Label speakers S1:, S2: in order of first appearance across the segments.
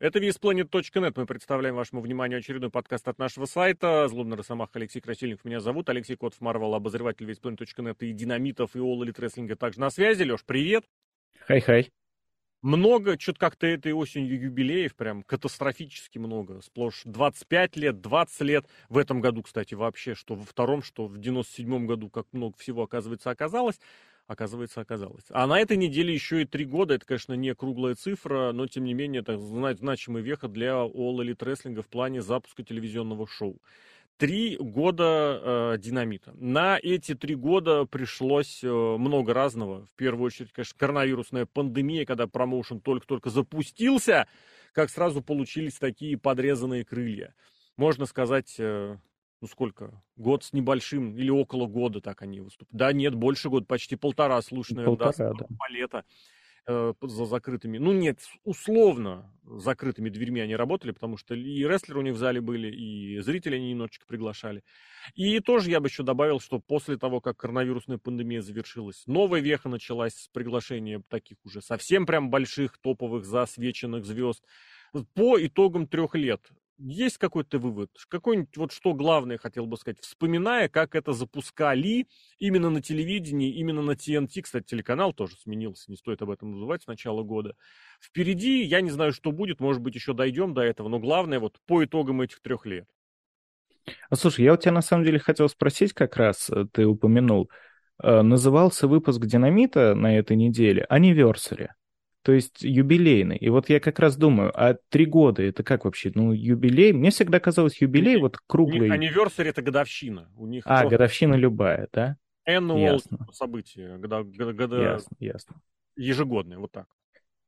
S1: Это VSPlanet.net. Мы представляем вашему вниманию очередной подкаст от нашего сайта. Злобный Росомах Алексей Красильников меня зовут. Алексей Котов Марвел, обозреватель VSPlanet.net и динамитов, и All Elite Wrestling также на связи. Леш, привет.
S2: Хай-хай.
S1: Много, что-то как-то этой осенью юбилеев, прям катастрофически много. Сплошь 25 лет, 20 лет. В этом году, кстати, вообще, что во втором, что в 97 году, как много всего, оказывается, оказалось оказывается, оказалось. А на этой неделе еще и три года, это, конечно, не круглая цифра, но, тем не менее, это значимый веха для All Elite Wrestling в плане запуска телевизионного шоу. Три года э, динамита. На эти три года пришлось э, много разного. В первую очередь, конечно, коронавирусная пандемия, когда промоушен только-только запустился, как сразу получились такие подрезанные крылья. Можно сказать, э, ну сколько, год с небольшим или около года так они выступают. Да нет, больше года, почти полтора, слушай, наверное, полтора, да, да. лета э, за закрытыми. Ну нет, условно закрытыми дверьми они работали, потому что и рестлеры у них в зале были, и зрители они немножечко приглашали. И тоже я бы еще добавил, что после того, как коронавирусная пандемия завершилась, новая веха началась с приглашения таких уже совсем прям больших, топовых, засвеченных звезд. По итогам трех лет есть какой-то вывод? Какой-нибудь, вот что главное хотел бы сказать, вспоминая, как это запускали именно на телевидении, именно на TNT, кстати, телеканал тоже сменился, не стоит об этом забывать с начала года. Впереди, я не знаю, что будет, может быть, еще дойдем до этого, но главное вот по итогам этих трех лет.
S2: А слушай, я у тебя на самом деле хотел спросить как раз, э, ты упомянул, э, назывался выпуск «Динамита» на этой неделе «Anniversary» то есть юбилейный. И вот я как раз думаю, а три года это как вообще? Ну, юбилей, мне всегда казалось юбилей у вот круглый.
S1: Anniversary это годовщина. У них
S2: а, просто... годовщина любая, да?
S1: Annual ясно. событие, года, года...
S2: Ясно, ясно.
S1: Ежегодное, вот так.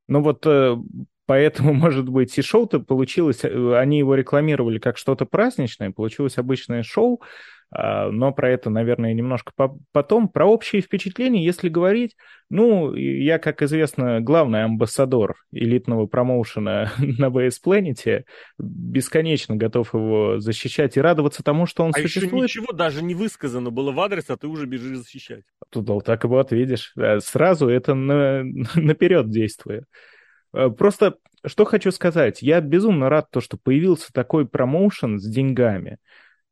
S2: Ну вот э, поэтому, может быть, и шоу-то получилось, э, они его рекламировали как что-то праздничное, получилось обычное шоу, но про это, наверное, немножко потом. Про общие впечатления, если говорить, ну, я, как известно, главный амбассадор элитного промоушена на BS Planet, бесконечно готов его защищать и радоваться тому, что он
S1: а
S2: существует.
S1: еще ничего даже не высказано было в адрес, а ты уже бежишь защищать.
S2: Тут вот так вот, видишь, сразу это на, наперед действует. А, просто что хочу сказать, я безумно рад то, что появился такой промоушен с деньгами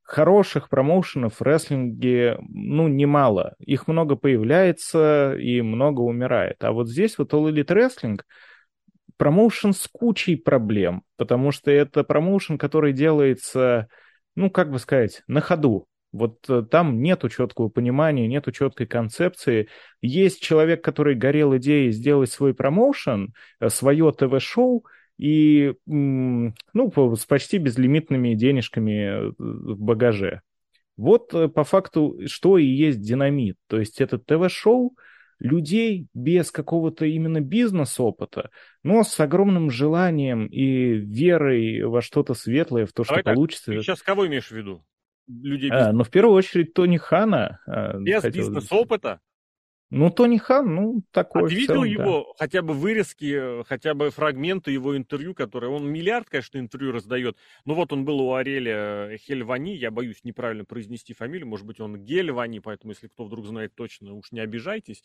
S2: хороших промоушенов в рестлинге, ну, немало. Их много появляется и много умирает. А вот здесь вот All Elite Wrestling промоушен с кучей проблем, потому что это промоушен, который делается, ну, как бы сказать, на ходу. Вот э, там нету четкого понимания, нету четкой концепции. Есть человек, который горел идеей сделать свой промоушен, э, свое ТВ-шоу, и ну, с почти безлимитными денежками в багаже. Вот э, по факту, что и есть динамит. То есть это ТВ-шоу людей без какого-то именно бизнес-опыта, но с огромным желанием и верой во что-то светлое, в то, Давай что так, получится.
S1: Ты сейчас кого имеешь в виду?
S2: Людей без... а, ну, в первую очередь, Тони Хана.
S1: А, без хотел... бизнес-опыта?
S2: Ну, Тони Хан, ну, такой. А
S1: ты видел целом, его да. хотя бы вырезки, хотя бы фрагменты его интервью, которые... Он миллиард, конечно, интервью раздает. Но вот он был у Ареля Хельвани, я боюсь неправильно произнести фамилию, может быть, он Гельвани, поэтому, если кто вдруг знает точно, уж не обижайтесь.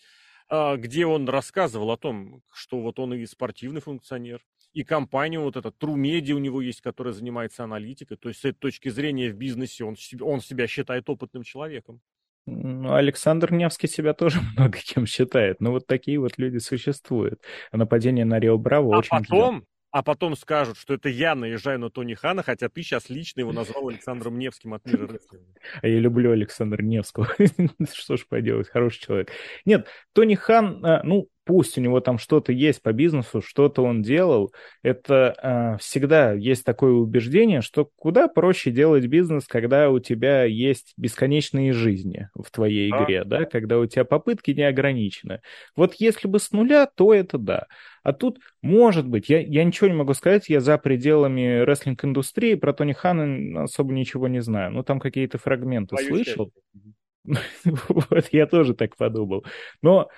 S1: А, где он рассказывал о том, что вот он и спортивный функционер, и компания вот эта True Media у него есть, которая занимается аналитикой. То есть с этой точки зрения в бизнесе он, он себя считает опытным человеком.
S2: Ну, Александр Невский себя тоже много кем считает. Но вот такие вот люди существуют. Нападение на Рио Браво
S1: а
S2: очень
S1: потом, ждет. а потом скажут, что это я наезжаю на Тони Хана, хотя ты сейчас лично его назвал Александром Невским от мира рестлинга.
S2: А я люблю Александра Невского. Что ж поделать, хороший человек. Нет, Тони Хан, а, ну, пусть у него там что-то есть по бизнесу, что-то он делал, это э, всегда есть такое убеждение, что куда проще делать бизнес, когда у тебя есть бесконечные жизни в твоей игре, да, когда у тебя попытки не ограничены. Вот если бы с нуля, то это да. А тут, может быть, я, я ничего не могу сказать, я за пределами рестлинг-индустрии, про Тони Хана особо ничего не знаю. Ну, там какие-то фрагменты Боюсь, слышал. Вот я тоже так подумал. Но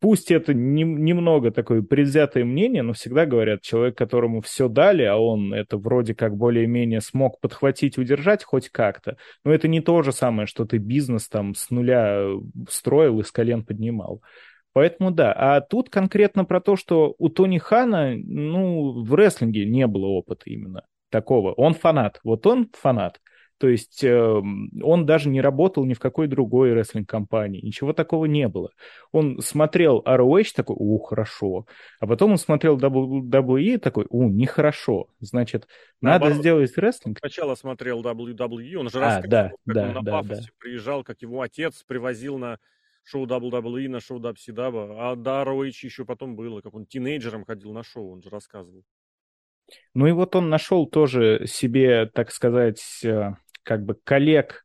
S2: пусть это не, немного такое предвзятое мнение, но всегда говорят, человек, которому все дали, а он это вроде как более-менее смог подхватить, удержать хоть как-то, но это не то же самое, что ты бизнес там с нуля строил и с колен поднимал. Поэтому да. А тут конкретно про то, что у Тони Хана, ну, в рестлинге не было опыта именно такого. Он фанат. Вот он фанат. То есть э, он даже не работал ни в какой другой рестлинг-компании, ничего такого не было. Он смотрел ROH такой, у, хорошо. А потом он смотрел WWE такой, у, нехорошо. Значит, Наоборот, надо сделать рестлинг.
S1: Сначала смотрел WWE, он же а, рассказывал, да, как да, он на да, да. приезжал, как его отец привозил на шоу WWE, на шоу WCW, а до ROH еще потом было, как он тинейджером ходил на шоу, он же рассказывал.
S2: Ну и вот он нашел тоже себе, так сказать, э, как бы коллег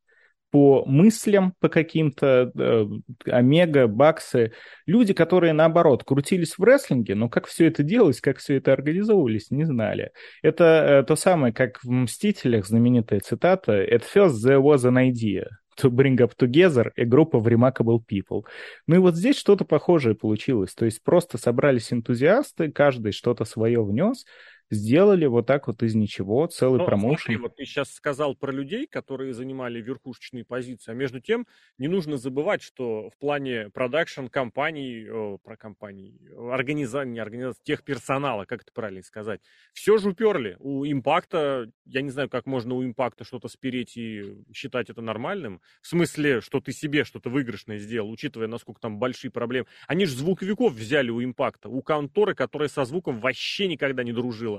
S2: по мыслям, по каким-то, э, Омега, Баксы, люди, которые, наоборот, крутились в рестлинге, но как все это делалось, как все это организовывались, не знали. Это э, то самое, как в «Мстителях» знаменитая цитата «At first there was an idea to bring up together a group of remarkable people». Ну и вот здесь что-то похожее получилось. То есть просто собрались энтузиасты, каждый что-то свое внес, сделали вот так вот из ничего целый Но, промоушен. Смотри,
S1: вот ты сейчас сказал про людей, которые занимали верхушечные позиции, а между тем не нужно забывать, что в плане продакшн компаний, о, про компаний, организации, не организации, тех персонала, как это правильно сказать, все же уперли. У импакта, я не знаю, как можно у импакта что-то спереть и считать это нормальным, в смысле, что ты себе что-то выигрышное сделал, учитывая, насколько там большие проблемы. Они же звуковиков взяли у импакта, у конторы, которая со звуком вообще никогда не дружила.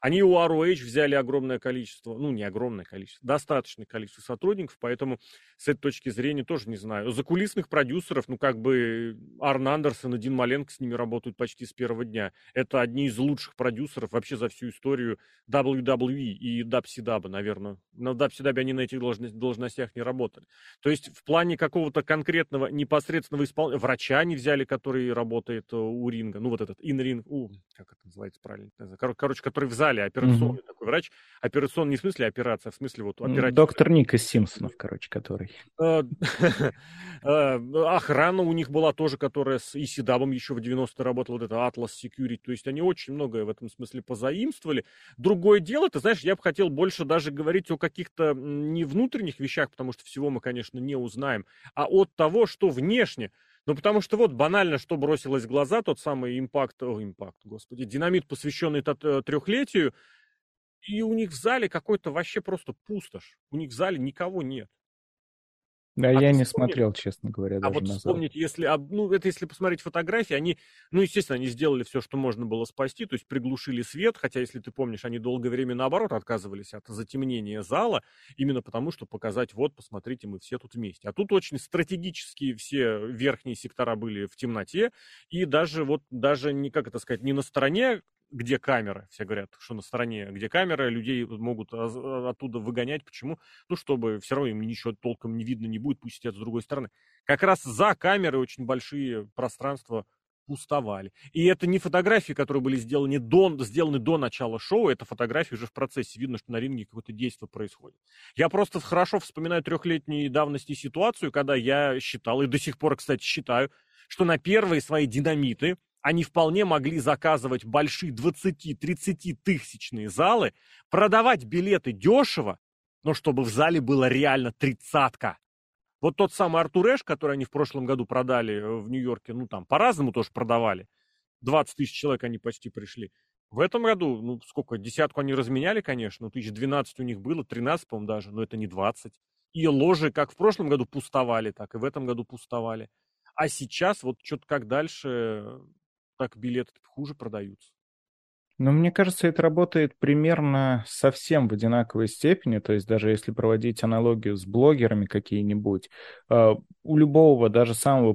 S1: Они у ROH взяли огромное количество, ну не огромное количество, достаточное количество сотрудников, поэтому с этой точки зрения тоже не знаю. За кулисных продюсеров, ну как бы Арн Андерсон и Дин Маленко с ними работают почти с первого дня. Это одни из лучших продюсеров вообще за всю историю WWE и WCW, наверное. На WCW они на этих должностях не работали. То есть в плане какого-то конкретного непосредственного исполнения, врача они взяли, который работает э, у ринга, ну вот этот инринг, у, как это называется правильно, короче, который в зале операционный mm-hmm. такой врач. Операционный не в смысле операция, а в смысле вот оперативная.
S2: Доктор Ник из Симпсонов, короче, который.
S1: Э, э, охрана у них была тоже, которая с Исидабом еще в 90-е работала, вот это Atlas Security. То есть они очень многое в этом смысле позаимствовали. Другое дело, ты знаешь, я бы хотел больше даже говорить о каких-то не внутренних вещах, потому что всего мы, конечно, не узнаем, а от того, что внешне. Ну, потому что вот банально, что бросилось в глаза, тот самый импакт, о, импакт, господи, динамит, посвященный э, трехлетию, и у них в зале какой-то вообще просто пустошь. У них в зале никого нет.
S2: Да, а я не смотрел, честно говоря,
S1: даже А вот назад. вспомнить, если, ну, это если посмотреть фотографии, они, ну, естественно, они сделали все, что можно было спасти, то есть приглушили свет, хотя, если ты помнишь, они долгое время, наоборот, отказывались от затемнения зала, именно потому, что показать, вот, посмотрите, мы все тут вместе. А тут очень стратегические все верхние сектора были в темноте, и даже вот, даже не, как это сказать, не на стороне где камеры. Все говорят, что на стороне, где камеры, людей могут а, оттуда выгонять. Почему? Ну, чтобы все равно им ничего толком не видно не будет, пусть сидят с другой стороны. Как раз за камерой очень большие пространства пустовали. И это не фотографии, которые были сделаны до, сделаны до начала шоу, это фотографии уже в процессе. Видно, что на ринге какое-то действие происходит. Я просто хорошо вспоминаю трехлетней давности ситуацию, когда я считал, и до сих пор, кстати, считаю, что на первые свои динамиты они вполне могли заказывать большие 20-30 тысячные залы, продавать билеты дешево, но чтобы в зале было реально тридцатка. Вот тот самый Артур который они в прошлом году продали э, в Нью-Йорке, ну там по-разному тоже продавали. 20 тысяч человек они почти пришли. В этом году, ну сколько, десятку они разменяли, конечно, ну тысяч 12 у них было, 13, по-моему, даже, но это не 20. И ложи как в прошлом году пустовали, так и в этом году пустовали. А сейчас вот что-то как дальше так билеты хуже продаются.
S2: Ну, мне кажется, это работает примерно совсем в одинаковой степени. То есть даже если проводить аналогию с блогерами какие-нибудь, э, у любого, даже самого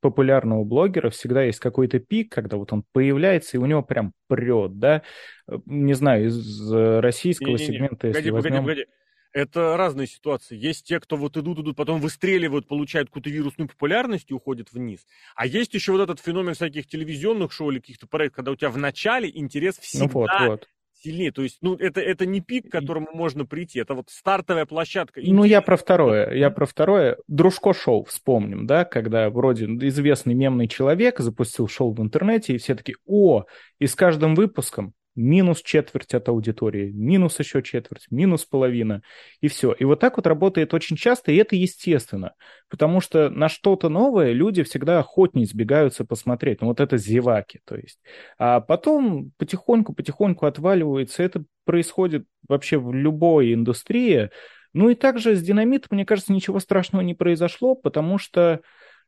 S2: популярного блогера всегда есть какой-то пик, когда вот он появляется, и у него прям прет, да? Э, не знаю, из российского не, не, не. сегмента,
S1: если
S2: погоди,
S1: возьмем... Погоди, погоди. Это разные ситуации. Есть те, кто вот идут, идут, потом выстреливают, получают какую-то вирусную популярность и уходят вниз. А есть еще вот этот феномен всяких телевизионных шоу или каких-то проектов, когда у тебя в начале интерес всегда ну вот, вот. сильнее. То есть, ну, это, это не пик, к которому можно прийти, это вот стартовая площадка.
S2: Ну, я про второе. Я про второе. Дружко шоу вспомним, да, когда вроде известный мемный человек запустил шоу в интернете, и все таки о, и с каждым выпуском минус четверть от аудитории, минус еще четверть, минус половина, и все. И вот так вот работает очень часто, и это естественно, потому что на что-то новое люди всегда охотнее сбегаются посмотреть. Ну вот это зеваки, то есть. А потом потихоньку-потихоньку отваливается. Это происходит вообще в любой индустрии. Ну и также с динамитом, мне кажется, ничего страшного не произошло, потому что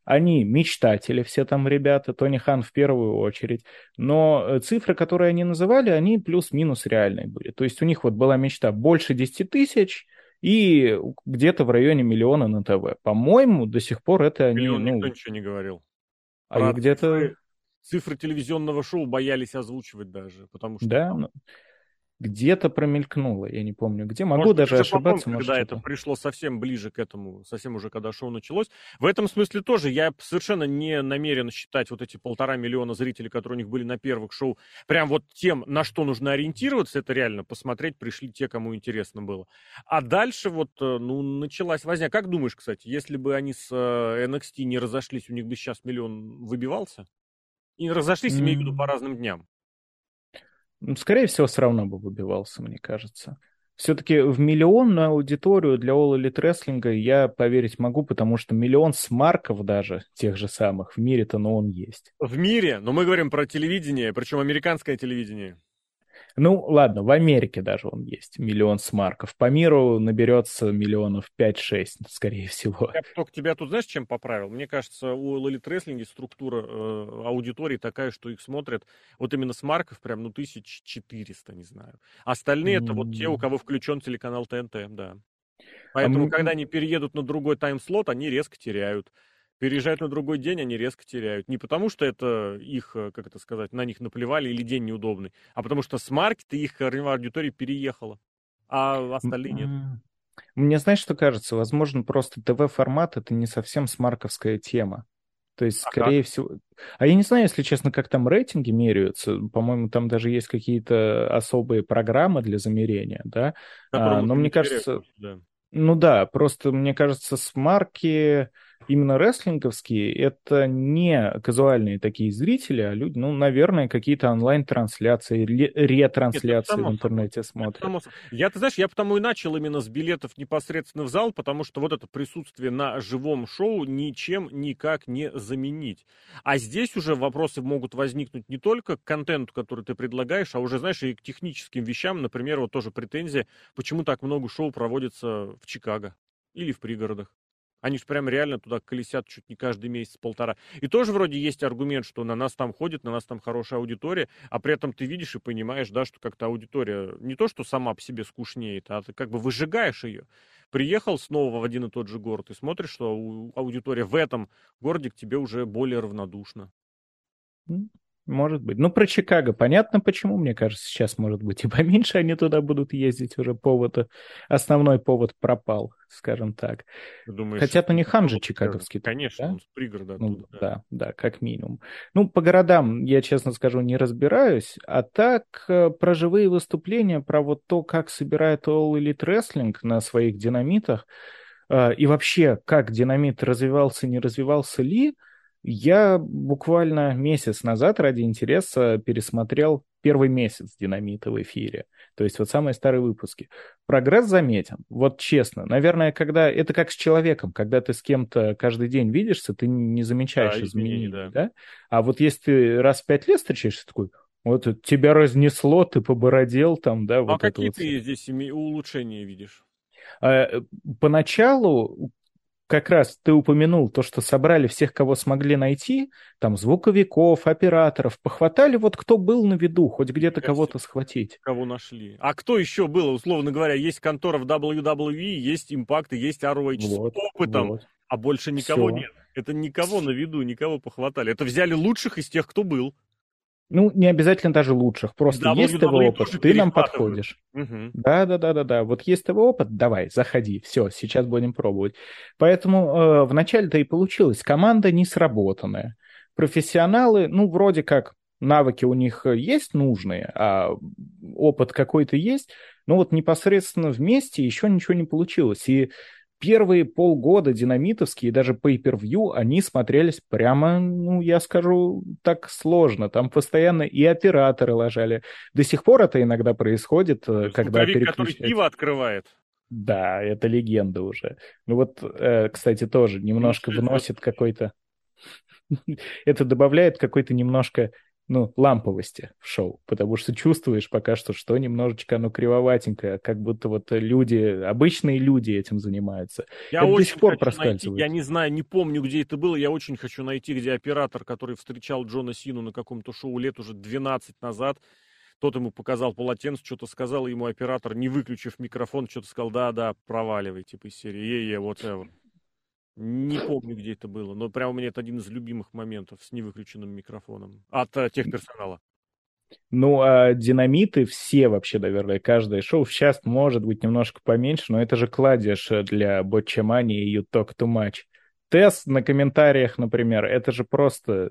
S2: они мечтатели, все там ребята, Тони Хан в первую очередь, но э, цифры, которые они называли, они плюс-минус реальные были. То есть у них вот была мечта больше 10 тысяч и где-то в районе миллиона на ТВ. По-моему, до сих пор это они...
S1: Миллион
S2: ну,
S1: никто ничего не говорил.
S2: А где-то...
S1: Цифры, телевизионного шоу боялись озвучивать даже, потому что...
S2: Да, ну, где-то промелькнуло, я не помню где. Могу может, даже ошибаться.
S1: Потом, может, когда это пришло совсем ближе к этому, совсем уже когда шоу началось. В этом смысле тоже я совершенно не намерен считать вот эти полтора миллиона зрителей, которые у них были на первых шоу, прям вот тем, на что нужно ориентироваться, это реально посмотреть пришли те, кому интересно было. А дальше вот, э, ну, началась возня. Как думаешь, кстати, если бы они с э, NXT не разошлись, у них бы сейчас миллион выбивался? И разошлись, mm. имею в виду, по разным дням.
S2: Ну, скорее всего, все равно бы выбивался, мне кажется. Все-таки в миллионную аудиторию для All Elite Wrestling я поверить могу, потому что миллион смарков даже, тех же самых, в мире-то, но он есть.
S1: В мире? Но мы говорим про телевидение, причем американское телевидение.
S2: Ну, ладно, в Америке даже он есть, миллион смарков. По миру наберется миллионов 5-6, скорее всего.
S1: Я только тебя тут, знаешь, чем поправил? Мне кажется, у Elite Wrestling структура э, аудитории такая, что их смотрят вот именно смарков прям, ну, 1400, не знаю. Остальные mm-hmm. это вот те, у кого включен телеканал ТНТ, да. Поэтому, а когда они переедут на другой тайм-слот, они резко теряют переезжают на другой день, они резко теряют. Не потому, что это их, э, как это сказать, на них наплевали или день неудобный, а потому что с маркета их аудитория переехала, а остальные нет.
S2: Мне знаешь, что кажется? Возможно, просто ТВ-формат — это не совсем смарковская тема. То есть, скорее ага. всего... А я не знаю, если честно, как там рейтинги меряются. По-моему, там даже есть какие-то особые программы для замерения, да? А, но мне кажется... Да. Ну да, просто мне кажется, смарки именно рестлинговские, это не казуальные такие зрители, а люди, ну, наверное, какие-то онлайн-трансляции, ретрансляции Нет, в интернете смотрят. Само...
S1: Я, ты знаешь, я потому и начал именно с билетов непосредственно в зал, потому что вот это присутствие на живом шоу ничем никак не заменить. А здесь уже вопросы могут возникнуть не только к контенту, который ты предлагаешь, а уже, знаешь, и к техническим вещам. Например, вот тоже претензия, почему так много шоу проводится в Чикаго или в пригородах. Они же прям реально туда колесят чуть не каждый месяц-полтора. И тоже вроде есть аргумент, что на нас там ходит, на нас там хорошая аудитория, а при этом ты видишь и понимаешь, да, что как-то аудитория не то, что сама по себе скучнеет, а ты как бы выжигаешь ее. Приехал снова в один и тот же город и смотришь, что аудитория в этом городе к тебе уже более равнодушна.
S2: Может быть. Ну, про Чикаго понятно, почему, мне кажется, сейчас, может быть, и поменьше они туда будут ездить уже повод. Основной повод пропал, скажем так.
S1: Думаешь,
S2: Хотя то не хан же чикаговский.
S1: Конечно, да? он с пригорода ну,
S2: оттуда. Ну, да. да, да, как минимум. Ну, по городам, я, честно скажу, не разбираюсь. А так, э, про живые выступления, про вот то, как собирает All Elite Wrestling на своих динамитах, э, и вообще, как динамит развивался, не развивался ли, я буквально месяц назад ради интереса пересмотрел первый месяц «Динамита» в эфире. То есть вот самые старые выпуски. Прогресс заметен. Вот честно. Наверное, когда... Это как с человеком. Когда ты с кем-то каждый день видишься, ты не замечаешь да, изменений. Да. да? А вот если ты раз в пять лет встречаешься, такой, вот тебя разнесло, ты побородел там, да? А вот
S1: какие
S2: вот...
S1: ты здесь улучшения видишь?
S2: А, поначалу как раз ты упомянул то, что собрали всех, кого смогли найти, там звуковиков, операторов, похватали вот кто был на виду, хоть где-то кого-то схватить.
S1: Кого нашли. А кто еще был, условно говоря, есть контора в WWE, есть Impact, есть ROH вот, с опытом, вот. а больше никого Все. нет. Это никого на виду, никого похватали. Это взяли лучших из тех, кто был.
S2: Ну, не обязательно даже лучших, просто WWE есть твой опыт, ты нам подходишь. Угу. Да, да, да, да, да. Вот есть твой опыт, давай, заходи, все, сейчас будем пробовать. Поэтому э, вначале-то и получилось. Команда не сработанная. Профессионалы, ну, вроде как навыки у них есть нужные, а опыт какой-то есть, но вот непосредственно вместе еще ничего не получилось. И первые полгода динамитовские, даже pay-per-view, они смотрелись прямо, ну, я скажу, так сложно. Там постоянно и операторы ложали. До сих пор это иногда происходит,
S1: Ну,
S2: когда
S1: Звуковик, который
S2: переключают.
S1: пиво открывает.
S2: Да, это легенда уже. Ну вот, э, кстати, тоже немножко
S1: Лучшие
S2: вносит какой-то... Это добавляет какой-то немножко, ну, ламповости в шоу, потому что чувствуешь пока что, что немножечко оно кривоватенькое, как будто вот люди, обычные люди этим занимаются.
S1: Я
S2: Это до сих пор
S1: хочу найти,
S2: проскальзывает.
S1: я не знаю, не помню, где это было, я очень хочу найти, где оператор, который встречал Джона Сину на каком-то шоу лет уже 12 назад, тот ему показал полотенце, что-то сказал, ему оператор, не выключив микрофон, что-то сказал, да-да, проваливай, типа из серии, е-е, whatever. Не помню, где это было, но прямо у меня это один из любимых моментов с невыключенным микрофоном от э, техперсонала.
S2: Ну, а динамиты все вообще, наверное, каждое шоу сейчас может быть немножко поменьше, но это же кладешь для Ботчамани и You Talk Too Much. Тест на комментариях, например, это же просто,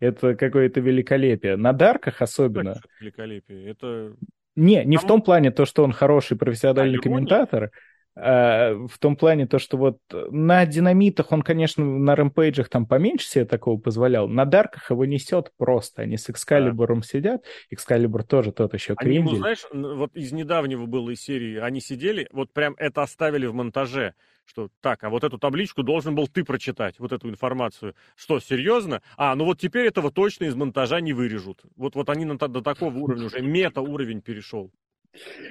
S2: это какое-то великолепие. На дарках особенно.
S1: Так, великолепие. Это
S2: Не, не в
S1: Там-
S2: том плане то, что он хороший профессиональный
S1: А,
S2: комментатор, в том плане то, что вот на динамитах он, конечно, на рэмпейджах там поменьше себе такого позволял, на дарках его несет просто. Они с Экскалибуром сидят, Экскалибур тоже тот еще
S1: Они ему,
S2: крендель.
S1: знаешь, вот из недавнего было из серии, они сидели, вот прям это оставили в монтаже, что так, а вот эту табличку должен был ты прочитать, вот эту информацию. Что, серьезно? А, ну вот теперь этого точно из монтажа не вырежут. Вот, вот они на до такого уровня уже, мета-уровень перешел.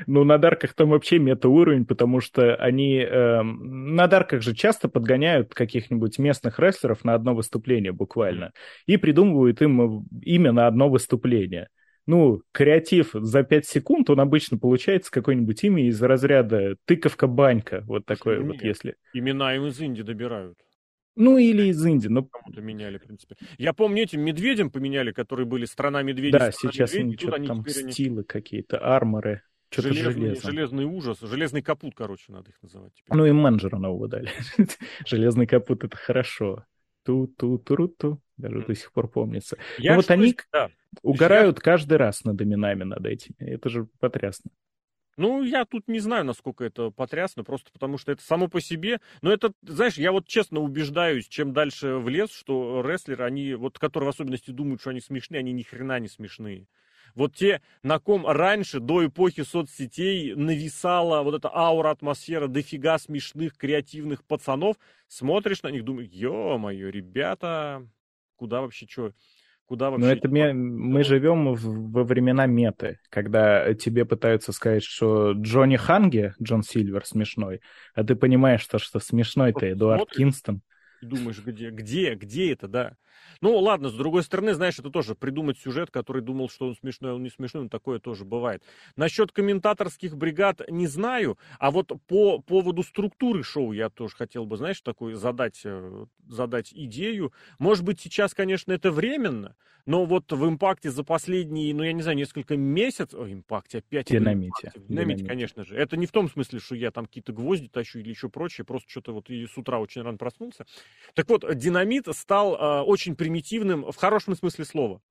S2: Ну, на дарках там вообще мета-уровень, потому что они... эм, на дарках же часто подгоняют каких-нибудь местных рестлеров на одно выступление буквально. И придумывают им э, имя на одно выступление. Ну, креатив за 5 секунд, он обычно получается какое-нибудь имя из разряда тыковка-банька. Вот такое
S1: ну
S2: вот,
S1: нет.
S2: если...
S1: Имена им из Инди добирают.
S2: Ну, или из Инди. Ну,
S1: Кому-то меняли, в принципе. Я помню, этим медведям поменяли, которые были страна медведей.
S2: да,
S1: страна
S2: сейчас
S1: медведей,
S2: они что-то там
S1: они
S2: стилы какие-то, арморы, что-то
S1: железный,
S2: железо.
S1: железный ужас, железный капут, короче, надо их называть теперь.
S2: Ну и менеджера нового дали. Железный капут — это хорошо. Ту-ту-туру-ту. Даже до сих пор помнится.
S1: Я
S2: ну вот они
S1: да.
S2: угорают каждый раз над именами над этими. Это же потрясно.
S1: Ну, я тут не знаю, насколько это потрясно, просто потому что это само по себе. Но это, знаешь, я вот честно убеждаюсь, чем дальше в лес, что рестлеры, они, вот которые в особенности думают, что они смешные, они ни хрена не смешные. Вот те, на ком раньше, до эпохи соцсетей, нависала вот эта аура, атмосфера, дофига смешных, креативных пацанов, смотришь на них, думаешь, ё-моё, ребята, куда вообще, что, куда вообще...
S2: Но это ме- мы живем в- во времена меты, когда тебе пытаются сказать, что Джонни Ханге, Джон Сильвер, смешной, а ты понимаешь, что, что смешной-то Эдуард
S1: смотришь,
S2: Кингстон.
S1: И думаешь, где, где, где это, да. Ну, ладно, с другой стороны, знаешь, это тоже придумать сюжет, который думал, что он смешной, а он не смешной, но такое тоже бывает. Насчет комментаторских бригад не знаю, а вот по поводу структуры шоу я тоже хотел бы, знаешь, такой задать, э, задать идею. Может быть, сейчас, конечно, это временно, но вот в импакте за последние, ну, я не знаю, несколько месяцев, ой, импакте опять.
S2: Динамите.
S1: динамите,
S2: Динамите.
S1: конечно же. Это не в том смысле, что я там какие-то гвозди тащу или еще прочее, просто что-то вот и с утра очень рано проснулся. Так вот, динамит стал э, очень примитивным в хорошем смысле слова.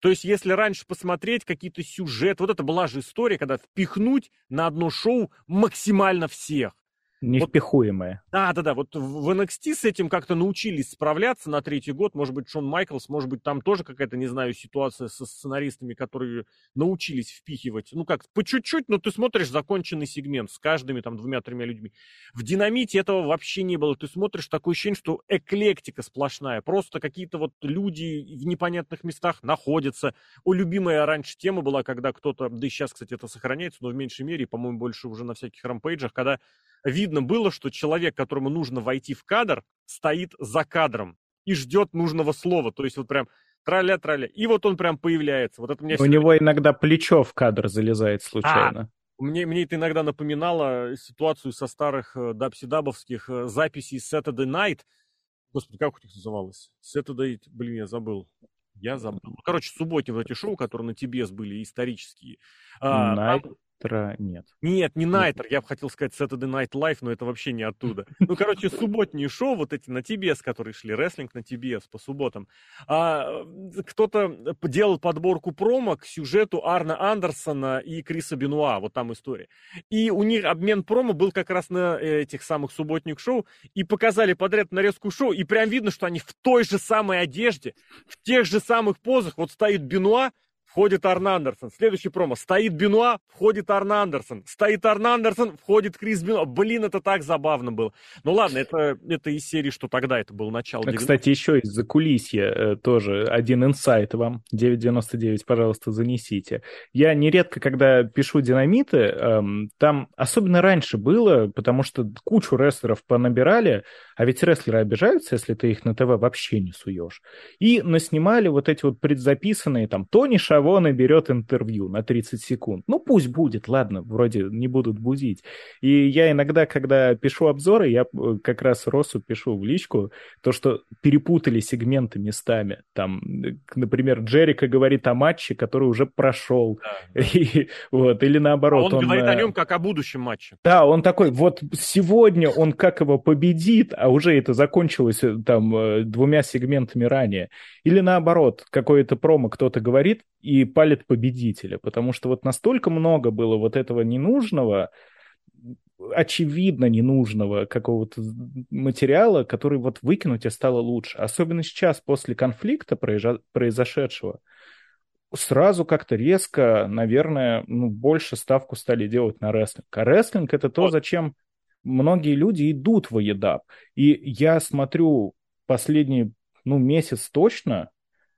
S1: То есть, если раньше посмотреть какие-то сюжеты, вот это была же история, когда впихнуть на одно шоу максимально всех.
S2: Невпихуемое.
S1: Да, да, да. Вот в NXT с этим как-то научились справляться на третий год. Может быть, Шон Майклс, может быть, там тоже какая-то, не знаю, ситуация со сценаристами, которые научились впихивать. Ну как, по чуть-чуть, но ты смотришь законченный сегмент с каждыми там двумя-тремя людьми. В динамите этого вообще не было. Ты смотришь, такое ощущение, что эклектика сплошная. Просто какие-то вот люди в непонятных местах находятся. О, любимая раньше тема была, когда кто-то, да и сейчас, кстати, это сохраняется, но в меньшей мере, по-моему, больше уже на всяких рампейджах, когда видно было, что человек, которому нужно войти в кадр, стоит за кадром и ждет нужного слова. То есть вот прям траля-траля. И вот он прям появляется. Вот это мне
S2: У
S1: всегда-
S2: него иногда плечо в кадр залезает случайно.
S1: Мне, мне это иногда напоминало ситуацию со старых э, WCW овских э, записей Saturday Night. Господи, как у них называлось? Saturday, блин, я забыл. Я забыл. Ну, Короче, субботние вот эти шоу, которые на TBS были, исторические. А,
S2: Night.
S1: там-
S2: Nitro нет.
S1: Нет, не Nitro, я бы хотел сказать Saturday Night Live, но это вообще не оттуда. Ну, короче, субботние шоу, вот эти на TBS, которые шли, рестлинг на TBS по субботам. А, кто-то делал подборку промо к сюжету Арна Андерсона и Криса Бенуа, вот там история. И у них обмен промо был как раз на этих самых субботних шоу, и показали подряд нарезку шоу, и прям видно, что они в той же самой одежде, в тех же самых позах, вот стоит Бенуа, входит Арн Андерсон. Следующий промо. Стоит Бенуа, входит Арн Андерсон. Стоит Арн Андерсон, входит Крис Бенуа. Блин, это так забавно было. Ну ладно, это, это из серии, что тогда это было начало
S2: 90 Кстати, еще из-за кулисья э, тоже один инсайт вам. 9.99, пожалуйста, занесите. Я нередко, когда пишу динамиты, эм, там особенно раньше было, потому что кучу рестлеров понабирали, а ведь рестлеры обижаются, если ты их на ТВ вообще не суешь. И наснимали вот эти вот предзаписанные там Тони Ша Шавона берет интервью на 30 секунд. Ну, пусть будет, ладно, вроде не будут бузить. И я иногда, когда пишу обзоры, я э, как раз Росу пишу в личку, то, что перепутали сегменты местами. Там, э, например, Джерика говорит о матче, который уже прошел. Да. И, вот, или наоборот.
S1: А он, он говорит о нем как о будущем матче.
S2: Да, он такой, вот сегодня он как его победит, а уже это закончилось э, там двумя сегментами ранее. Или наоборот, какое-то промо кто-то говорит, и палит победителя, потому что вот настолько много было вот этого ненужного, очевидно ненужного какого-то материала, который вот выкинуть и стало лучше. Особенно сейчас, после конфликта произошедшего, сразу как-то резко, наверное, ну, больше ставку стали делать на рестлинг. А рестлинг — это то, зачем многие люди идут в EDAP. И я смотрю последний ну, месяц точно,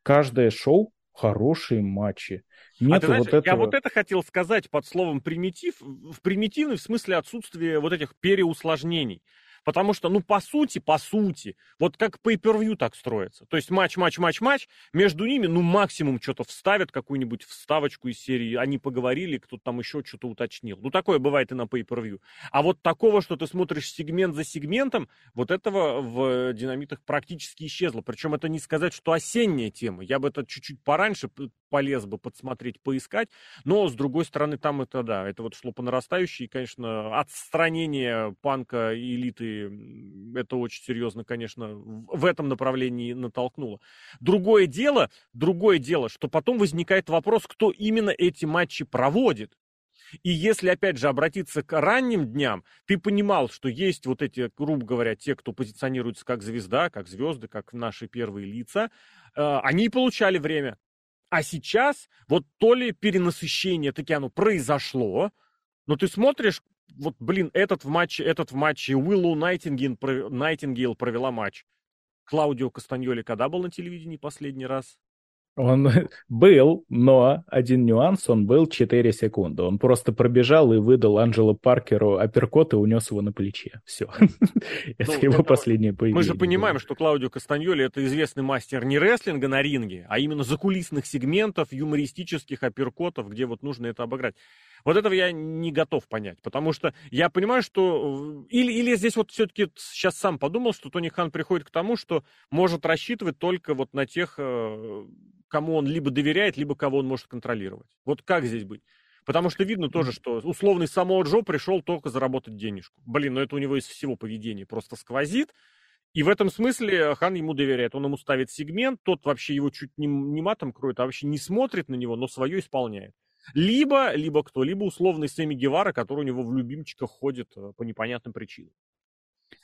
S2: каждое шоу хорошие матчи.
S1: Нет а ты знаешь, вот этого... я вот это хотел сказать под словом примитив, в примитивный в смысле отсутствия вот этих переусложнений. Потому что, ну, по сути, по сути, вот как pay-per-view так строится. То есть матч, матч, матч, матч, между ними, ну, максимум что-то вставят, какую-нибудь вставочку из серии, они поговорили, кто-то там еще что-то уточнил. Ну, такое бывает и на pay-per-view. А вот такого, что ты смотришь сегмент за сегментом, вот этого в динамитах практически исчезло. Причем это не сказать, что осенняя тема. Я бы это чуть-чуть пораньше полез бы подсмотреть, поискать. Но, с другой стороны, там это, да, это вот шло по нарастающей. И, конечно, отстранение панка элиты, это очень серьезно, конечно, в этом направлении натолкнуло. Другое дело, другое дело, что потом возникает вопрос, кто именно эти матчи проводит. И если, опять же, обратиться к ранним дням, ты понимал, что есть вот эти, грубо говоря, те, кто позиционируется как звезда, как звезды, как наши первые лица, э, они получали время. А сейчас вот то ли перенасыщение таки оно произошло, но ты смотришь, вот, блин, этот в матче, этот в матче, Уиллу Найтингейл, Найтингейл провела матч. Клаудио Кастаньоли когда был на телевидении последний раз?
S2: Он был, но один нюанс, он был 4 секунды. Он просто пробежал и выдал Анджело Паркеру апперкот и унес его на плече. Все. это ну, его последнее появление.
S1: Мы же понимаем, что Клаудио Кастаньоли это известный мастер не рестлинга на ринге, а именно закулисных сегментов, юмористических апперкотов, где вот нужно это обыграть. Вот этого я не готов понять, потому что я понимаю, что... Или, или здесь вот все-таки сейчас сам подумал, что Тони Хан приходит к тому, что может рассчитывать только вот на тех, э, кому он либо доверяет, либо кого он может контролировать. Вот как здесь быть? Потому что видно тоже, что условный Самоа Джо пришел только заработать денежку. Блин, ну это у него из всего поведения просто сквозит. И в этом смысле Хан ему доверяет. Он ему ставит сегмент, тот вообще его чуть не, не матом кроет, а вообще не смотрит на него, но свое исполняет. Либо, либо кто, либо условный Сэмми Гевара, который у него в любимчиках ходит э, по непонятным причинам.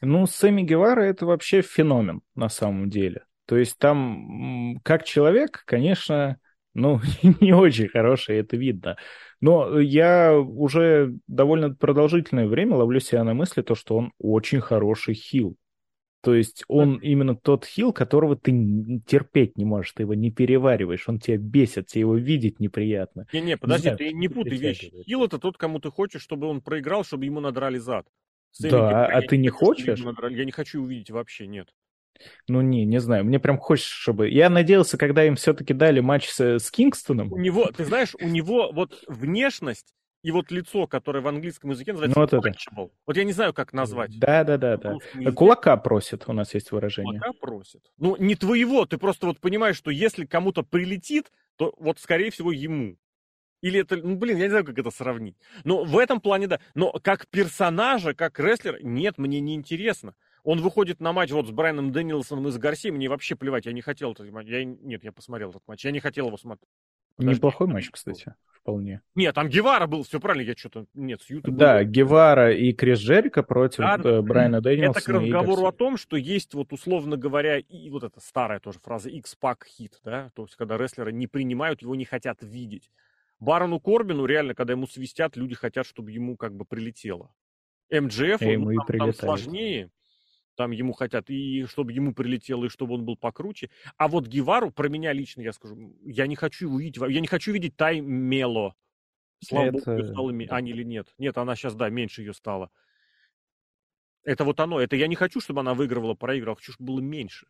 S2: Ну, Сэмми Гевара это вообще феномен на самом деле. То есть там, как человек, конечно, ну, не очень хороший, это видно. Но я уже довольно продолжительное время ловлю себя на мысли, то, что он очень хороший хил. То есть он именно тот хил, которого ты терпеть не можешь, ты его не перевариваешь, он тебя бесит, тебе его видеть неприятно.
S1: Не-не, подожди, не ты не путай вещи. Хил это тот, кому ты хочешь, чтобы он проиграл, чтобы ему надрали зад.
S2: Сэмми да, а ты не хочешь?
S1: Я не хочу увидеть вообще, нет.
S2: Ну, не, не знаю. Мне прям хочется, чтобы... Я надеялся, когда им все-таки дали матч с, с Кингстоном.
S1: У него, ты знаешь, у него вот внешность и вот лицо, которое в английском языке называется ну, вот, это. вот я не знаю, как назвать.
S2: Да, да, да, да. Кулака просит, у нас есть выражение.
S1: Кулака просит. Ну, не твоего, ты просто вот понимаешь, что если кому-то прилетит, то вот, скорее всего, ему. Или это, ну, блин, я не знаю, как это сравнить. Но в этом плане, да. Но как персонажа, как рестлер, нет, мне не интересно. Он выходит на матч вот с Брайаном Дэнилсоном и с Гарси, мне вообще плевать, я не хотел этот матч. Я, нет, я посмотрел этот матч, я не хотел его смотреть.
S2: Неплохой матч, кстати, вполне.
S1: Нет, там Гевара был, все правильно, я что-то... Нет, с
S2: Юта Да, был... Гевара и Крис Джерика против да, э, Брайана Дэнилсона.
S1: Это к разговору о том, что есть вот, условно говоря, и вот эта старая тоже фраза X-Pack хит, да, то есть когда рестлера не принимают, его не хотят видеть. Барону Корбину реально, когда ему свистят, люди хотят, чтобы ему как бы прилетело. МДФ, ну, там, там сложнее, там ему хотят, и чтобы ему прилетело, и чтобы он был покруче. А вот Гевару, про меня лично я скажу, я не хочу его видеть, я не хочу видеть Тай Мело. Слава это... богу, стала Ани или нет. Нет, она сейчас, да, меньше ее стала. Это вот оно. Это я не хочу, чтобы она выигрывала, проигрывала. Хочу, чтобы было меньше.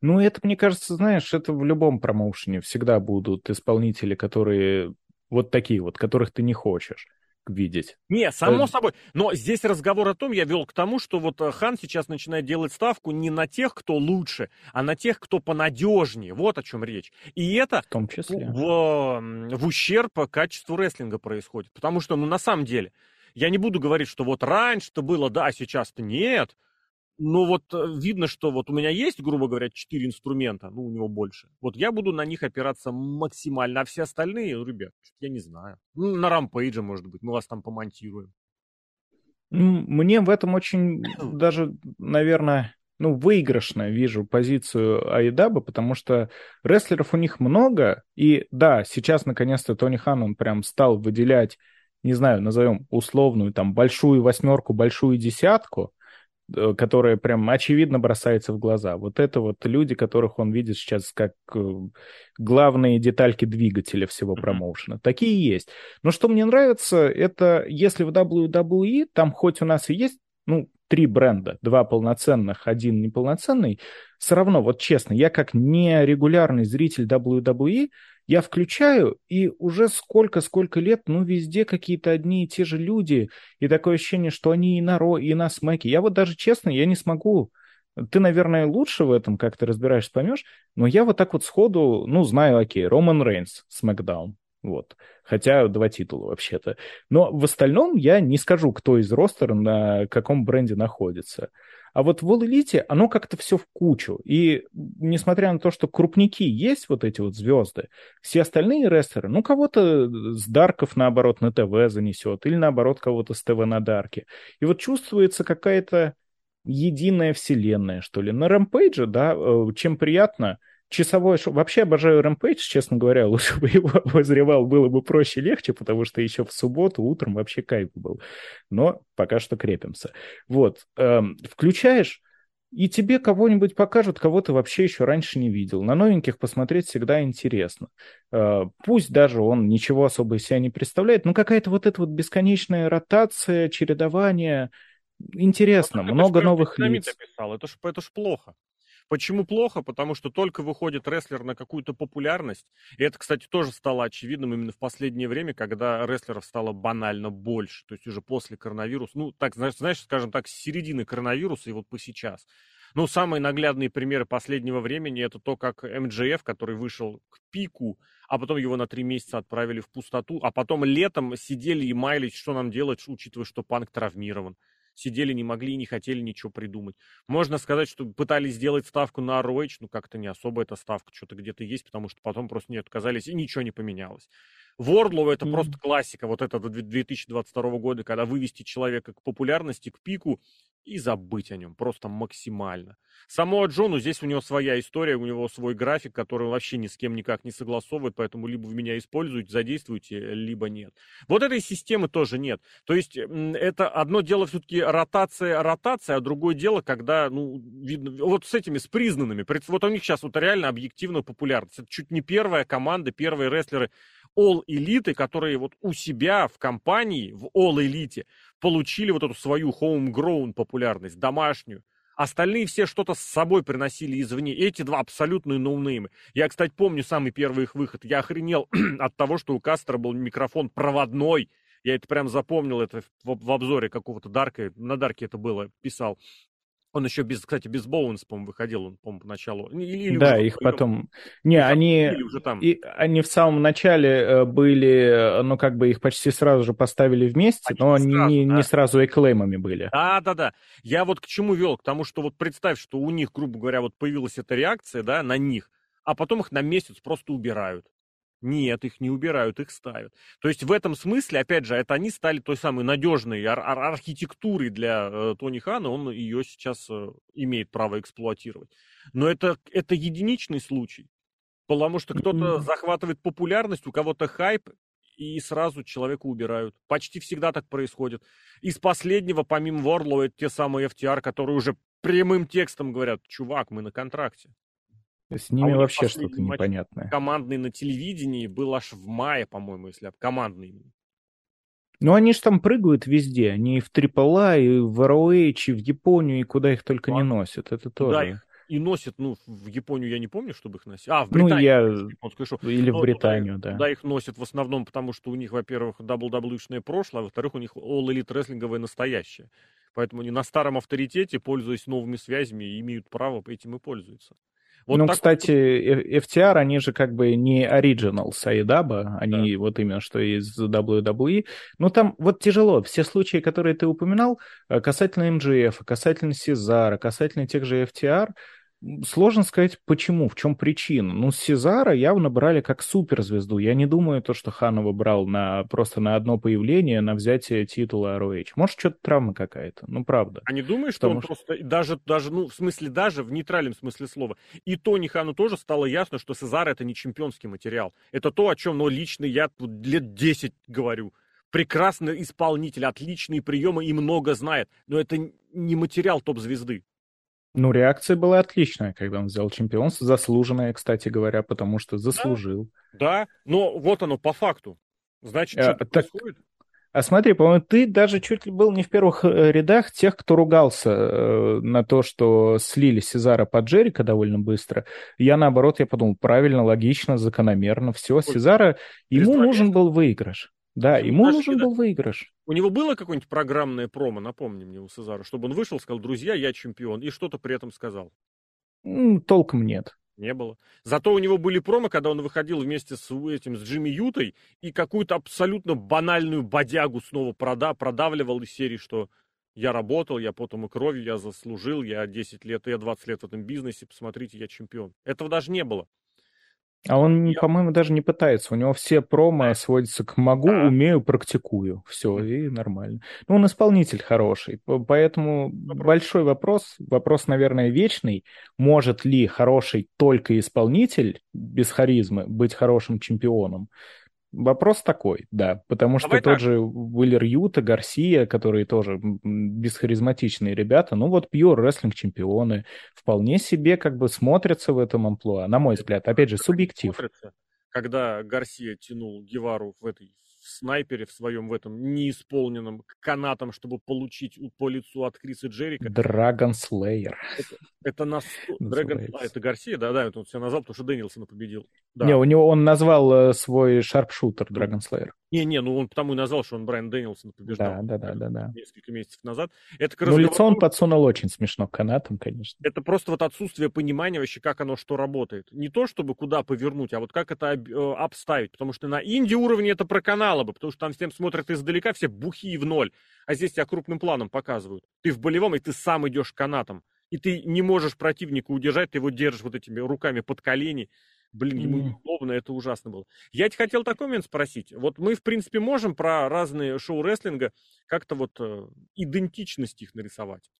S2: Ну, это, мне кажется, знаешь, это в любом промоушене всегда будут исполнители, которые вот такие вот, которых ты не хочешь видеть.
S1: Не, само э... собой. Но здесь разговор о том, я вел к тому, что вот э, Хан сейчас начинает делать ставку не на тех, кто лучше, а на тех, кто понадежнее. Вот о чем речь. И это
S2: в, том числе.
S1: в, в ущерб качеству рестлинга происходит. Потому что, ну, на самом деле, я не буду говорить, что вот раньше-то было, да, а сейчас-то нет. Но вот э, видно, что вот у меня есть, грубо говоря, четыре инструмента, ну, у него больше. Вот я буду на них опираться максимально, а все остальные, ну, ребят, я не знаю. Ну, на рампейдже, может быть, мы вас там помонтируем.
S2: Мне в этом очень даже, наверное, ну, выигрышно вижу позицию Айдаба, потому что рестлеров у них много, и да, сейчас наконец-то Тони Хан, он прям стал выделять, не знаю, назовем условную там большую восьмерку, большую десятку, которая прям очевидно бросается в глаза. Вот это вот люди, которых он видит сейчас как э, главные детальки двигателя всего промоушена. Mm-hmm. Такие есть. Но что мне нравится, это если в WWE, там хоть у нас и есть, ну, три бренда, два полноценных, один неполноценный, все равно, вот честно, я как нерегулярный зритель WWE, я включаю, и уже сколько-сколько лет, ну, везде какие-то одни и те же люди, и такое ощущение, что они и на Ро, и на Смеке. Я вот даже честно, я не смогу ты, наверное, лучше в этом, как ты разбираешься, поймешь, но я вот так вот сходу, ну, знаю, окей, Роман Рейнс, Смакдаун, вот. Хотя два титула вообще-то. Но в остальном я не скажу, кто из ростера на каком бренде находится. А вот в All оно как-то все в кучу. И несмотря на то, что крупники есть, вот эти вот звезды, все остальные рестлеры, ну, кого-то с Дарков, наоборот, на ТВ занесет, или наоборот, кого-то с ТВ на Дарке. И вот чувствуется какая-то единая вселенная, что ли. На Рэмпейдже, да, э, чем приятно – часовое шоу. Вообще обожаю Rampage, честно говоря. Лучше бы его обозревал, было бы проще и легче, потому что еще в субботу утром вообще кайф был. Но пока что крепимся. Вот. Эм, включаешь, и тебе кого-нибудь покажут, кого ты вообще еще раньше не видел. На новеньких посмотреть всегда интересно. Э, пусть даже он ничего особо из себя не представляет, но какая-то вот эта вот бесконечная ротация, чередование. Интересно, ну, много новых лиц.
S1: Описал. Это ж, это ж плохо. Почему плохо? Потому что только выходит рестлер на какую-то популярность. И это, кстати, тоже стало очевидным именно в последнее время, когда рестлеров стало банально больше. То есть уже после коронавируса, ну, так, знаешь, скажем так, с середины коронавируса и вот по сейчас. Ну, самые наглядные примеры последнего времени это то, как МДФ, который вышел к пику, а потом его на три месяца отправили в пустоту, а потом летом сидели и маялись, что нам делать, учитывая, что Панк травмирован сидели, не могли и не хотели ничего придумать. Можно сказать, что пытались сделать ставку на ROH, ну как-то не особо эта ставка что-то где-то есть, потому что потом просто не отказались и ничего не поменялось. Вордлоу это mm-hmm. просто классика вот это 2022 года, когда вывести человека к популярности, к пику и забыть о нем просто максимально. Само Джону, здесь у него своя история, у него свой график, который он вообще ни с кем никак не согласовывает, поэтому либо вы меня используете, задействуете, либо нет. Вот этой системы тоже нет. То есть это одно дело все-таки ротация, ротация, а другое дело, когда, ну, видно, вот с этими, с признанными, вот у них сейчас вот реально объективно популярность. Это чуть не первая команда, первые рестлеры All Elite, которые вот у себя в компании, в All Elite, получили вот эту свою homegrown популярность, домашнюю. Остальные все что-то с собой приносили извне. Эти два абсолютные ноунеймы. Я, кстати, помню самый первый их выход. Я охренел от того, что у Кастера был микрофон проводной. Я это прям запомнил, это в, в обзоре какого-то Дарка, на Дарке это было, писал. Он еще без, кстати, без Боунс, по-моему, выходил, он, по-моему, поначалу.
S2: Или, или да, их вдвоем. потом... Не, или они... Уже там. И, они в самом начале э, были, ну, как бы их почти сразу же поставили вместе, почти но они сразу, не, да. не сразу эклеймами были.
S1: Да-да-да. Я вот к чему вел? К тому, что вот представь, что у них, грубо говоря, вот появилась эта реакция, да, на них, а потом их на месяц просто убирают. Нет, их не убирают, их ставят. То есть в этом смысле, опять же, это они стали той самой надежной ар- ар- архитектурой для э, Тони Хана, он ее сейчас э, имеет право эксплуатировать. Но это, это единичный случай, потому что кто-то mm-hmm. захватывает популярность, у кого-то хайп, и сразу человека убирают. Почти всегда так происходит. Из последнего, помимо Ворлова, это те самые FTR, которые уже прямым текстом говорят, чувак, мы на контракте.
S2: С ними а вообще что-то непонятное.
S1: Командный на телевидении был аж в мае, по-моему, если командный.
S2: Ну, они же там прыгают везде. Они и в AAA, и в ROH, и в Японию, и куда их только а, не носят. Это тоже. Да, их
S1: и носят, ну, в Японию я не помню, чтобы их носить. А, в ну,
S2: Британию. Ну, я... Скажу. Или Но в Британию,
S1: туда,
S2: да.
S1: Да, их носят в основном, потому что у них, во-первых, WWE-шное прошлое, а во-вторых, у них All Elite рестлинговое настоящее. Поэтому они на старом авторитете, пользуясь новыми связями, имеют право этим и пользуются.
S2: Вот ну, так... кстати, FTR, они же как бы не оригинал Саидаба, они да. вот именно что из WWE. Ну, там вот тяжело. Все случаи, которые ты упоминал, э, касательно МГФ, касательно Сезара, касательно тех же FTR, Сложно сказать, почему, в чем причина. Ну, Сезара явно брали как суперзвезду. Я не думаю, то, что Ханова брал на, просто на одно появление, на взятие титула ROH. Может, что-то травма какая-то. Ну, правда.
S1: А не думаешь, что он что... просто, даже, даже, ну, в смысле, даже в нейтральном смысле слова, и Тони Хану тоже стало ясно, что Сезар это не чемпионский материал. Это то, о чем, ну, лично я лет 10 говорю. Прекрасный исполнитель, отличные приемы и много знает. Но это не материал топ-звезды.
S2: Ну, реакция была отличная, когда он взял чемпионство, заслуженное, кстати говоря, потому что заслужил.
S1: Да, да но вот оно по факту. Значит, а, что-то так... происходит.
S2: А смотри, по-моему, ты даже чуть ли был не в первых э, рядах тех, кто ругался э, на то, что слили Сезара под Джерика довольно быстро. Я, наоборот, я подумал, правильно, логично, закономерно, все, Сезара, ему нужен был выигрыш. Да, ему Даже нужен был выигрыш.
S1: У него было какое-нибудь программное промо, напомни мне, у Сезара, чтобы он вышел, сказал, друзья, я чемпион, и что-то при этом сказал?
S2: Толком нет.
S1: Не было. Зато у него были промо, когда он выходил вместе с этим, с Джимми Ютой, и какую-то абсолютно банальную бодягу снова прода, продавливал из серии, что я работал, я потом и кровью, я заслужил, я 10 лет, я 20 лет в этом бизнесе, посмотрите, я чемпион. Этого даже не было.
S2: А он, по-моему, даже не пытается. У него все промо сводятся к могу, да. умею, практикую. Все, и нормально. Ну, он исполнитель хороший. Поэтому вопрос. большой вопрос, вопрос, наверное, вечный. Может ли хороший только исполнитель без харизмы быть хорошим чемпионом? Вопрос такой, да, потому что Давай тот же Уиллер Юта, Гарсия, которые тоже бесхаризматичные ребята, ну вот пьюр рестлинг чемпионы, вполне себе как бы смотрятся в этом амплуа, на мой взгляд, опять же, субъектив.
S1: Когда Гарсия тянул Гевару в этой снайпере в своем в этом неисполненном канатом, чтобы получить по лицу от Криса Джерика.
S2: Драгон Слеер.
S1: Это, это нас... Драгон... А, это Гарсия, да, да, это он все назвал, потому что Дэнилсона победил. Да.
S2: Не, у него он назвал э, свой шарпшутер Драгон Слеер.
S1: Не-не, ну он потому и назвал, что он Брайан Дэнилсон побеждал.
S2: Да, да, да, да, да.
S1: Несколько месяцев назад. Это
S2: ну, лицо он подсунул очень смешно канатом, конечно.
S1: Это просто вот отсутствие понимания вообще, как оно что работает. Не то, чтобы куда повернуть, а вот как это э, обставить. Потому что на инди уровне это бы, потому что там всем смотрят издалека, все бухие в ноль. А здесь тебя крупным планом показывают. Ты в болевом, и ты сам идешь канатом. И ты не можешь противника удержать, ты его держишь вот этими руками под колени. Блин, ему mm. неудобно, это ужасно было. Я тебе хотел такой момент спросить. Вот мы, в принципе, можем про разные шоу рестлинга как-то вот э, идентичность их нарисовать.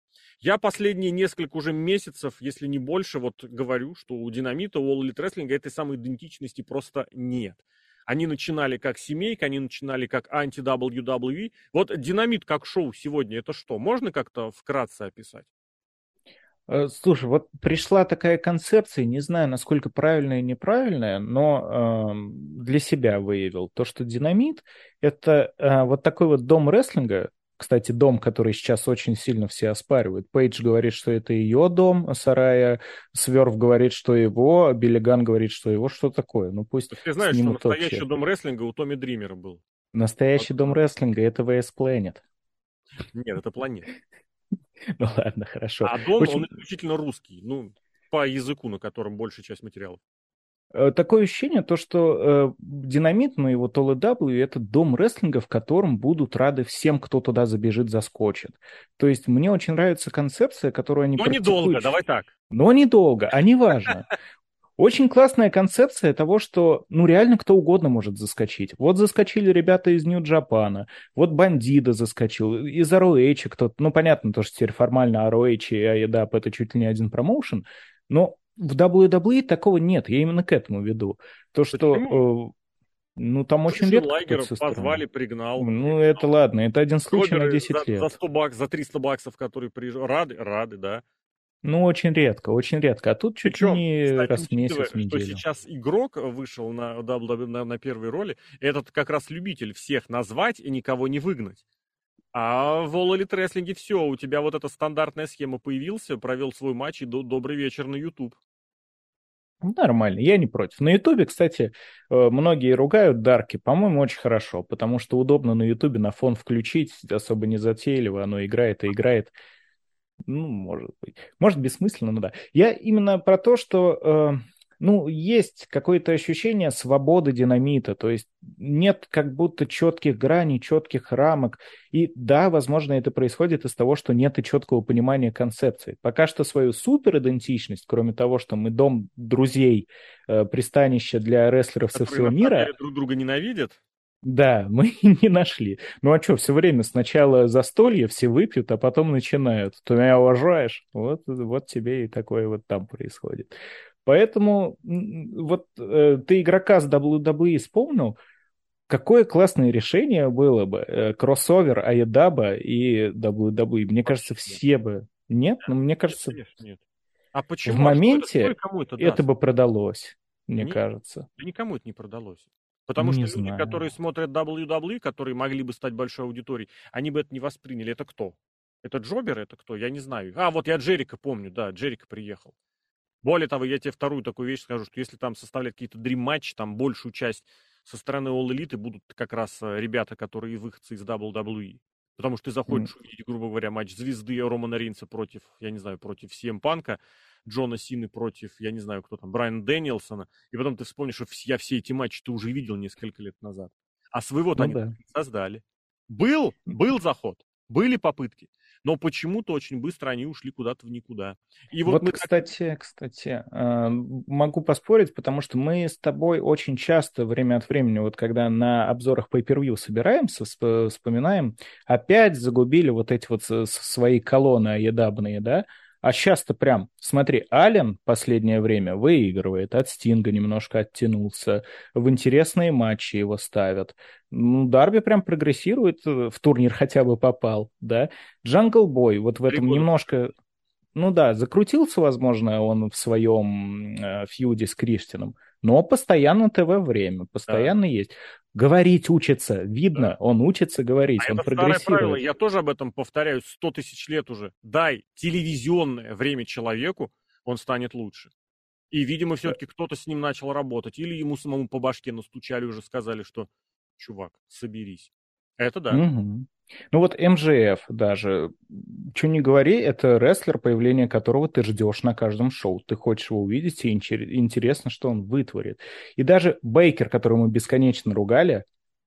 S1: Я последние несколько уже месяцев, если не больше, вот говорю, что у Динамита, у All Elite Wrestling этой самой идентичности просто нет. Они начинали как семейка, они начинали как анти-WWE. Вот Динамит как шоу сегодня, это что? Можно как-то вкратце описать?
S2: Э, слушай, вот пришла такая концепция, не знаю, насколько правильная и неправильная, но э, для себя выявил то, что динамит это э, вот такой вот дом рестлинга, кстати, дом, который сейчас очень сильно все оспаривают. Пейдж говорит, что это ее дом, Сарая Сверв говорит, что его, Биллиган говорит, что его. Что такое? Ну пусть
S1: Ты знаешь, что настоящий общее. дом рестлинга у Томми Дримера был.
S2: Настоящий вот. дом рестлинга — это VS Planet.
S1: Нет, это планета.
S2: Ну ладно, хорошо.
S1: А Дон, он исключительно русский, ну, по языку, на котором большая часть материалов.
S2: Э, такое ощущение, то, что э, Динамит, ну его Толы W, это дом рестлинга, в котором будут рады всем, кто туда забежит, заскочит. То есть мне очень нравится концепция, которую они
S1: Но недолго, давай так.
S2: Но недолго, а не важно. Очень классная концепция того, что ну реально кто угодно может заскочить. Вот заскочили ребята из Нью-Джапана, вот Бандида заскочил, из ROH кто-то, ну понятно, то, что теперь формально ROH и AEW это чуть ли не один промоушен, но в WWE такого нет, я именно к этому веду. То, что... Э, ну, там очень редко
S1: Лагера позвали, пригнал.
S2: Ну, это ладно, это один случай Роберы на 10
S1: за,
S2: лет.
S1: За 100 баксов, за 300 баксов, которые приезжают. Рады, рады, да.
S2: Ну, очень редко, очень редко. А тут чуть Причем, не кстати, раз в месяц, в
S1: неделю. Что сейчас игрок вышел на, WWE на, на первой роли, этот как раз любитель всех назвать и никого не выгнать. А в All Elite Wrestling все, у тебя вот эта стандартная схема появился, провел свой матч и до, добрый вечер на YouTube.
S2: Нормально, я не против. На Ютубе, кстати, э, многие ругают дарки, по-моему, очень хорошо, потому что удобно на Ютубе на фон включить, особо не затейливо, оно играет и играет. Ну, может быть. Может, бессмысленно, но да. Я именно про то, что э, ну, есть какое-то ощущение свободы динамита, то есть нет как будто четких граней, четких рамок. И да, возможно, это происходит из того, что нет и четкого понимания концепции. Пока что свою суперидентичность, кроме того, что мы дом друзей, э, пристанище для рестлеров со всего мира...
S1: друг друга ненавидят?
S2: Да, мы не нашли. Ну а что, все время сначала застолье, все выпьют, а потом начинают. Ты меня уважаешь? Вот, вот тебе и такое вот там происходит. Поэтому вот э, ты игрока с WWE вспомнил, какое классное решение было бы э, кроссовер Аедаба и WWE. Мне кажется, все бы... Нет? Ну, мне кажется... Нет, нет. А почему? В а моменте это, это бы продалось, мне нет, кажется.
S1: Да никому это не продалось. Потому не что знаю. люди, которые смотрят WWE, которые могли бы стать большой аудиторией, они бы это не восприняли. Это кто? Это Джобер? Это кто? Я не знаю. А, вот я Джерика помню, да, Джерика приехал. Более того, я тебе вторую такую вещь скажу, что если там составлять какие-то дрим-матчи, там большую часть со стороны All Elite будут как раз э, ребята, которые выходцы из WWE. Потому что ты заходишь mm. увидеть, грубо говоря, матч звезды Романа Ринца против, я не знаю, против CM Панка, Джона Сины против, я не знаю, кто там, Брайана Дэниелсона, и потом ты вспомнишь, что я все эти матчи ты уже видел несколько лет назад. А своего-то ну, они да. создали. Был, был заход, были попытки но почему-то очень быстро они ушли куда-то в никуда.
S2: И вот, вот мы... кстати, кстати, э, могу поспорить, потому что мы с тобой очень часто время от времени, вот когда на обзорах по per собираемся, вспоминаем, опять загубили вот эти вот свои колонны едабные, да, а сейчас-то прям, смотри, Ален последнее время выигрывает, от Стинга немножко оттянулся, в интересные матчи его ставят. Ну, Дарби прям прогрессирует, э, в турнир хотя бы попал, да. Jungle Boy вот в этом немножко... Ну да, закрутился, возможно, он в своем э, feud е с Кристианом, но постоянно ТВ время, постоянно да. есть. Говорить учится, видно, да. он учится говорить, а он это прогрессирует. Правило,
S1: я тоже об этом повторяю сто тысяч лет уже. Дай телевизионное время человеку, он станет лучше. И, видимо, все-таки кто-то с ним начал работать, или ему самому по башке настучали, уже сказали, что, чувак, соберись. Это да.
S2: Угу. Ну вот МЖФ даже, что не говори, это рестлер, появление которого ты ждешь на каждом шоу. Ты хочешь его увидеть, и интересно, что он вытворит. И даже Бейкер, которую мы бесконечно ругали,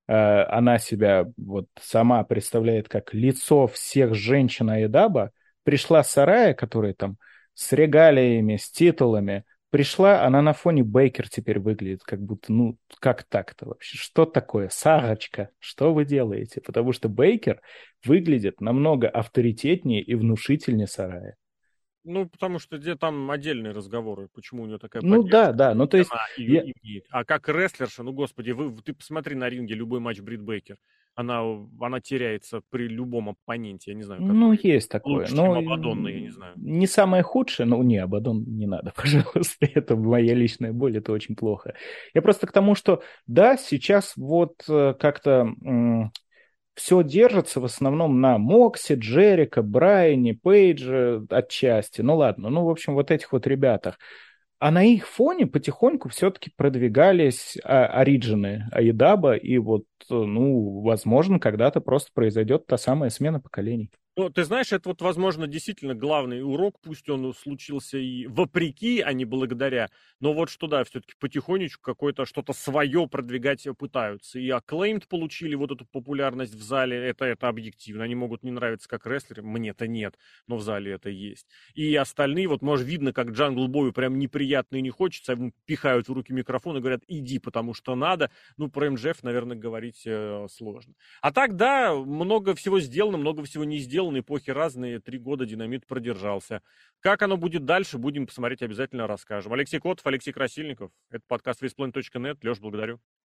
S2: э, она себя вот сама представляет как лицо всех женщин Айдаба, пришла Сарая, которая там с регалиями, с титулами, пришла, она на фоне Бейкер теперь выглядит, как будто, ну, как так-то вообще? Что такое? Сарочка, что вы делаете? Потому что Бейкер выглядит намного авторитетнее и внушительнее Сарая.
S1: Ну, потому что где там отдельные разговоры, почему у нее такая
S2: Ну да, да, ну то есть...
S1: я... А как рестлерша, ну господи, вы, ты посмотри на ринге любой матч Брит Бейкер она, она теряется при любом оппоненте, я не знаю.
S2: Ну, есть такое.
S1: Лучше, но чем Абадонна, я не знаю.
S2: Не самое худшее, но не, Абадон не надо, пожалуйста, это моя личная боль, это очень плохо. Я просто к тому, что да, сейчас вот э, как-то все держится в основном на Моксе, Джерика, Брайане, Пейдже отчасти. Ну ладно, ну, в общем, вот этих вот ребятах. А на их фоне потихоньку все-таки продвигались а, оригины Аидаба, и вот, ну, возможно, когда-то просто произойдет та самая смена поколений.
S1: Ну, ты знаешь, это вот, возможно, действительно главный урок, пусть он случился и вопреки, а не благодаря, но вот что, да, все-таки потихонечку какое-то что-то свое продвигать пытаются. И Acclaimed получили вот эту популярность в зале, это, это объективно. Они могут не нравиться как рестлеры, мне-то нет, но в зале это есть. И остальные, вот, может, видно, как Джангл Бою прям неприятно и не хочется, ему пихают в руки микрофон и говорят, иди, потому что надо. Ну, про МЖФ, наверное, говорить э, сложно. А так, да, много всего сделано, много всего не сделано сделаны, эпохи разные, три года динамит продержался. Как оно будет дальше, будем посмотреть, обязательно расскажем. Алексей Котов, Алексей Красильников, это подкаст весплен.нет. Леш, благодарю.